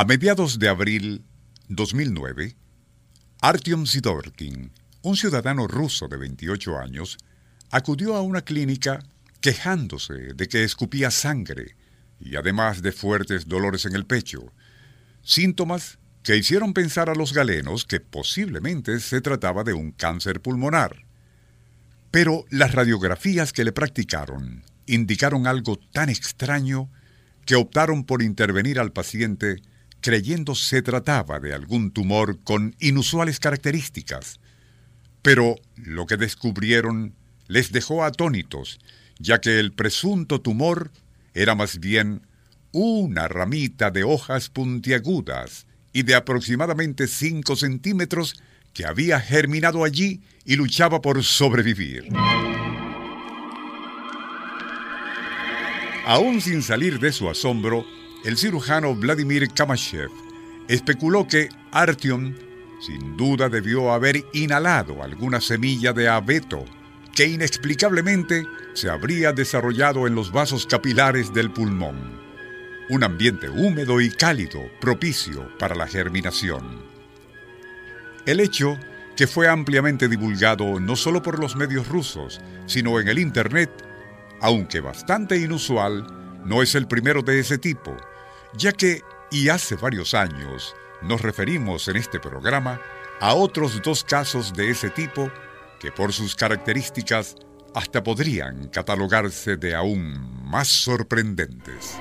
A mediados de abril 2009, Artyom Sidorkin, un ciudadano ruso de 28 años, acudió a una clínica quejándose de que escupía sangre y además de fuertes dolores en el pecho, síntomas que hicieron pensar a los galenos que posiblemente se trataba de un cáncer pulmonar. Pero las radiografías que le practicaron indicaron algo tan extraño que optaron por intervenir al paciente creyendo se trataba de algún tumor con inusuales características. Pero lo que descubrieron les dejó atónitos, ya que el presunto tumor era más bien una ramita de hojas puntiagudas y de aproximadamente 5 centímetros que había germinado allí y luchaba por sobrevivir. Aún sin salir de su asombro, el cirujano Vladimir Kamashev especuló que Artyom sin duda debió haber inhalado alguna semilla de abeto que inexplicablemente se habría desarrollado en los vasos capilares del pulmón. Un ambiente húmedo y cálido propicio para la germinación. El hecho, que fue ampliamente divulgado no solo por los medios rusos, sino en el Internet, aunque bastante inusual, no es el primero de ese tipo, ya que, y hace varios años, nos referimos en este programa a otros dos casos de ese tipo que por sus características hasta podrían catalogarse de aún más sorprendentes.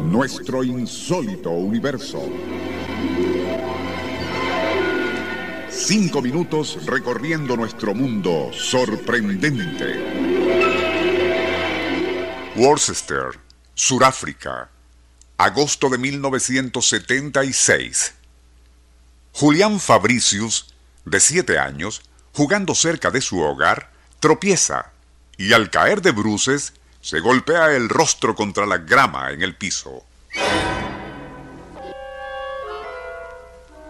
Nuestro insólito universo. Cinco minutos recorriendo nuestro mundo sorprendente. Worcester, Suráfrica, agosto de 1976. Julián Fabricius, de siete años, jugando cerca de su hogar, tropieza y al caer de bruces se golpea el rostro contra la grama en el piso.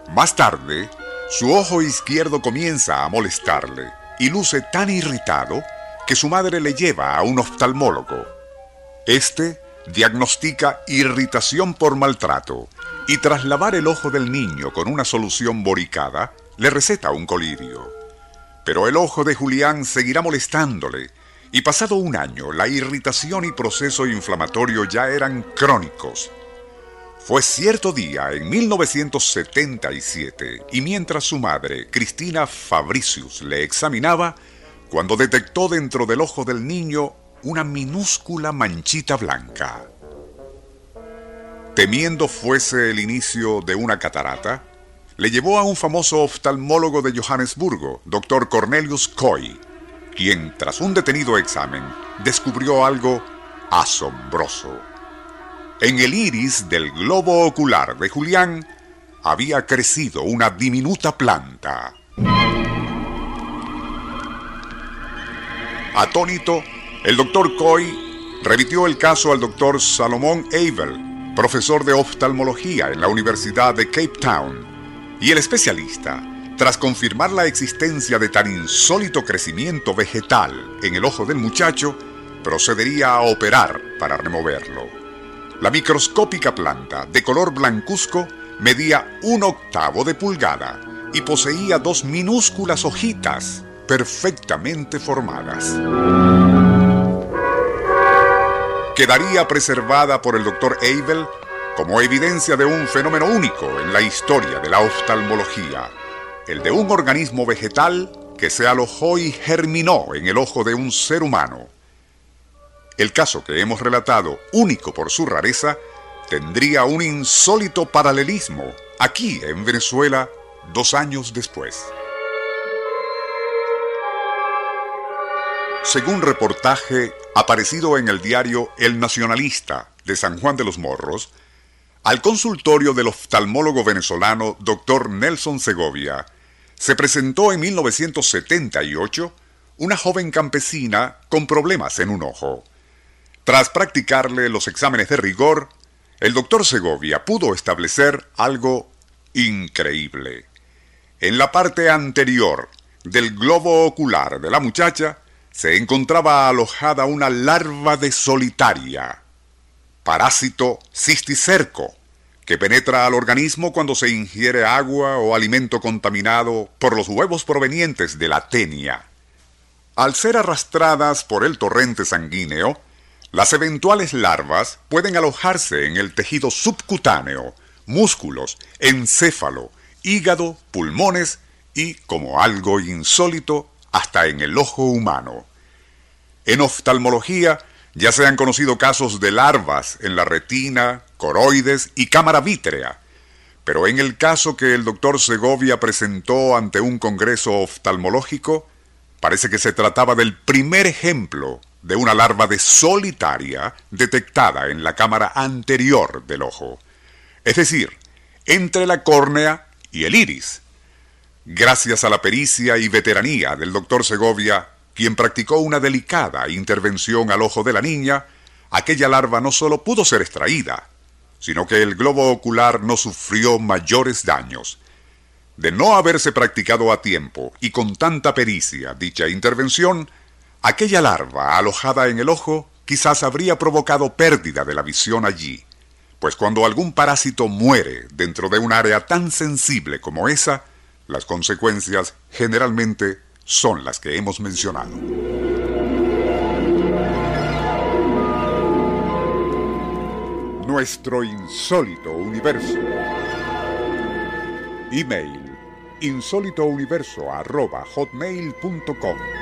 Más tarde, su ojo izquierdo comienza a molestarle y luce tan irritado que su madre le lleva a un oftalmólogo. Este diagnostica irritación por maltrato y tras lavar el ojo del niño con una solución boricada, le receta un colirio. Pero el ojo de Julián seguirá molestándole y pasado un año la irritación y proceso inflamatorio ya eran crónicos. Fue cierto día en 1977 y mientras su madre, Cristina Fabricius, le examinaba, cuando detectó dentro del ojo del niño una minúscula manchita blanca. Temiendo fuese el inicio de una catarata, le llevó a un famoso oftalmólogo de Johannesburgo, doctor Cornelius Coy, quien, tras un detenido examen, descubrió algo asombroso. En el iris del globo ocular de Julián había crecido una diminuta planta. Atónito, el doctor Coy remitió el caso al doctor Salomón Abel, profesor de oftalmología en la Universidad de Cape Town, y el especialista, tras confirmar la existencia de tan insólito crecimiento vegetal en el ojo del muchacho, procedería a operar para removerlo. La microscópica planta, de color blancuzco, medía un octavo de pulgada y poseía dos minúsculas hojitas perfectamente formadas quedaría preservada por el doctor Abel como evidencia de un fenómeno único en la historia de la oftalmología, el de un organismo vegetal que se alojó y germinó en el ojo de un ser humano. El caso que hemos relatado, único por su rareza, tendría un insólito paralelismo aquí en Venezuela dos años después. Según reportaje aparecido en el diario El Nacionalista de San Juan de los Morros, al consultorio del oftalmólogo venezolano Dr. Nelson Segovia se presentó en 1978 una joven campesina con problemas en un ojo. Tras practicarle los exámenes de rigor, el doctor Segovia pudo establecer algo increíble. En la parte anterior del globo ocular de la muchacha se encontraba alojada una larva de solitaria, parásito cisticerco, que penetra al organismo cuando se ingiere agua o alimento contaminado por los huevos provenientes de la tenia. Al ser arrastradas por el torrente sanguíneo, las eventuales larvas pueden alojarse en el tejido subcutáneo, músculos, encéfalo, hígado, pulmones y, como algo insólito, hasta en el ojo humano. En oftalmología ya se han conocido casos de larvas en la retina, coroides y cámara vítrea, pero en el caso que el doctor Segovia presentó ante un congreso oftalmológico, parece que se trataba del primer ejemplo de una larva de solitaria detectada en la cámara anterior del ojo, es decir, entre la córnea y el iris. Gracias a la pericia y veteranía del doctor Segovia, quien practicó una delicada intervención al ojo de la niña, aquella larva no solo pudo ser extraída, sino que el globo ocular no sufrió mayores daños. De no haberse practicado a tiempo y con tanta pericia dicha intervención, aquella larva alojada en el ojo quizás habría provocado pérdida de la visión allí, pues cuando algún parásito muere dentro de un área tan sensible como esa, las consecuencias generalmente son las que hemos mencionado. Nuestro insólito universo. Email insólitouniverso.hotmail.com